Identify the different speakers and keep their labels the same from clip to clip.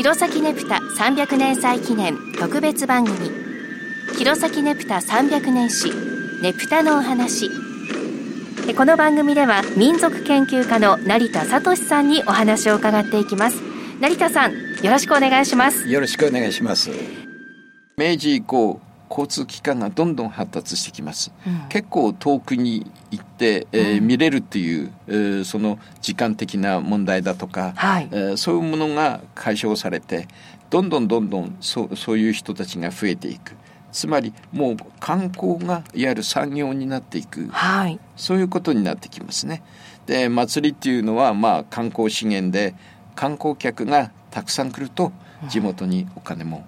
Speaker 1: 弘前ネプタ300年祭記念特別番組。弘前ネプタ300年史ネプタのお話。この番組では民族研究家の成田聡さんにお話を伺っていきます。成田さんよろしくお願いします。
Speaker 2: よろしくお願いします。明治以降交通機関がどんどん発達してきます、うん、結構遠くに行って、えー、うん、見れるっていう、えー、その時間的な問題だとか、はい、えー、そういうものが解消されてどんどんどんどんそうそういう人たちが増えていく。つまりもう観光がいわゆる産業になっていく、はい、そういうことになってきますね。で祭りっていうのはまあ観光資源で観光客がたくさん来ると地元にお金も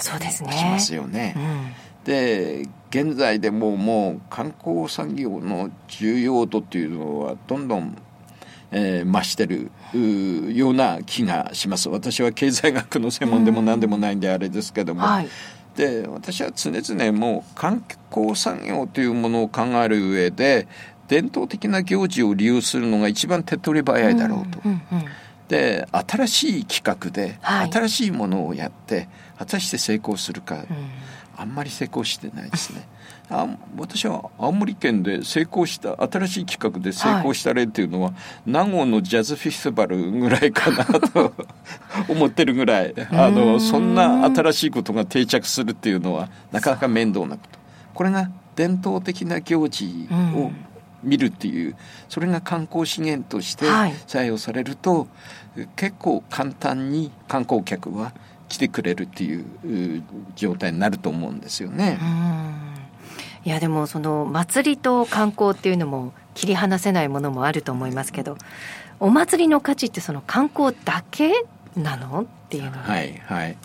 Speaker 1: そうですね。
Speaker 2: しますよね。うん、で現在でももう観光産業の重要度っていうのはどんどん、えー、増してるような気がします。私は経済学の専門でも何でもないんであれですけども。はい、で私は常々もう観光産業というものを考える上で伝統的な行事を利用するのが一番手っ取り早いだろうと。うんうんうんで新しい企画で、新しいものをやって果たして成功するか、うん、あんまり成功してないですね。あ私は青森県で成功した新しい企画で成功した例っていうのは、はい、名護のジャズフェスティバルぐらいかなと 思ってるぐらい。あのそんな新しいことが定着するっていうのはなかなか面倒なこと。これが伝統的な行事を見るっていうそれが観光資源として採用されると、はい、結構簡単に観光客は来てくれるっていう状態になると思うんですよね。
Speaker 1: いやでもその祭りと観光っていうのも切り離せないものもあると思いますけどお祭りの価値ってその観光だけなの？っていうのは。
Speaker 2: はいはい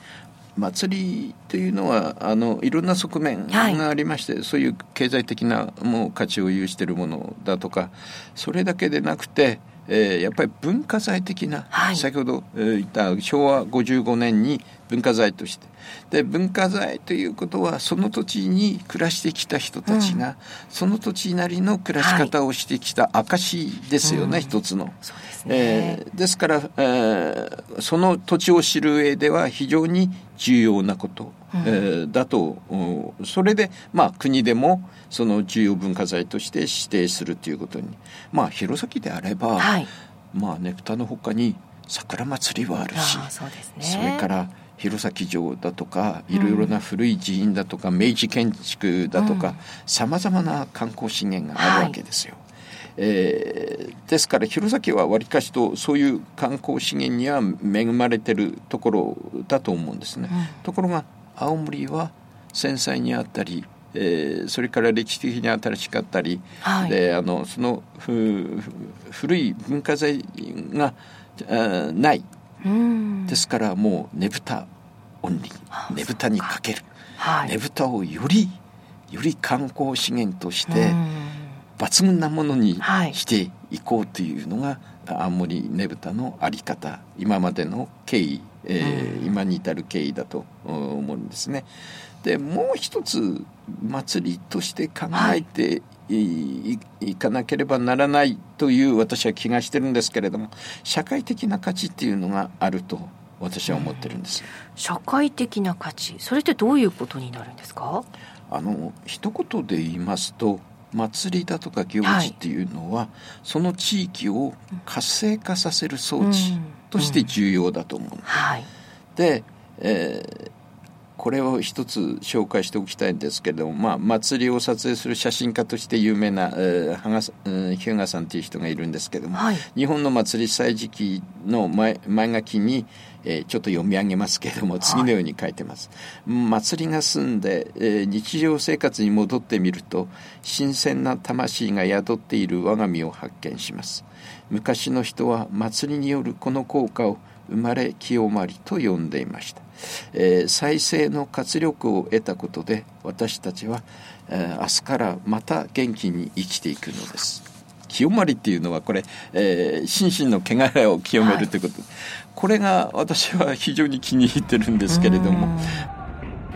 Speaker 2: 祭りというのはあのいろんな側面がありまして、はい、そういう経済的なもう価値を有しているものだとかそれだけでなくて、えー、やっぱり文化財的な、はい、先ほど言った昭和55年に文化財として。で文化財ということはその土地に暮らしてきた人たちが、うん、その土地なりの暮らし方をしてきた証ですよね、はい、一つの。そうですね、えー、ですから、えー、その土地を知る上では非常に重要なこと、うん、えー、だとそれで、まあ、国でもその重要文化財として指定するということにまあ弘前であれば、はい、まあねぷたのほかに桜祭りはあるしそ、ね、それから弘前城だとかいろいろな古い寺院だとか、明治建築だとかさまざまな観光資源があるわけですよ。はい、えー、ですから弘前はわりかしとそういう観光資源には恵まれてるところだと思うんですね。うん、ところが青森は繊細にあったりえー、それから歴史的に新しかったり、はい、であのその古い文化財がないですからもうねぶたオンリー。ねぶたにかける、はい、ねぶたをよりより観光資源として抜群なものにしていこうというのが青森ねぶたの在り方。今までの経緯、えー、今に至る経緯だと思うんですね。でもう一つ祭りとして考えてい。かなければならないという私は気がしてるんですけれども社会的な価値っていうのがあると私は思ってるんです、うん、
Speaker 1: 社会的な価値。それってどういうことになるんですか？
Speaker 2: あの一言で言いますと祭りだとか行事っていうのは、はい、その地域を活性化させる装置として重要だと思う、うんうん。はい、で、えー、これを一つ紹介しておきたいんですけれども、まあ、祭りを撮影する写真家として有名な、えー、日向さんという人がいるんですけれども、はい、日本の祭り祭時期の前前書きに、えー、ちょっと読み上げますけれども次のように書いてます、はい、祭りが済んで、えー、日常生活に戻ってみると新鮮な魂が宿っている我が身を発見します。昔の人は祭りによるこの効果を生まれ清まりと呼んでいました。えー、再生の活力を得たことで私たちは、えー、明日からまた元気に生きていくのです。清まりっていうのはこれ、えー、心身の汚れを清めるということ、はい、これが私は非常に気に入ってるんですけれども。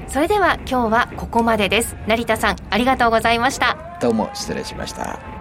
Speaker 1: それでは今日はここまでです。成田さんありがとうございました。
Speaker 2: どうも失礼しました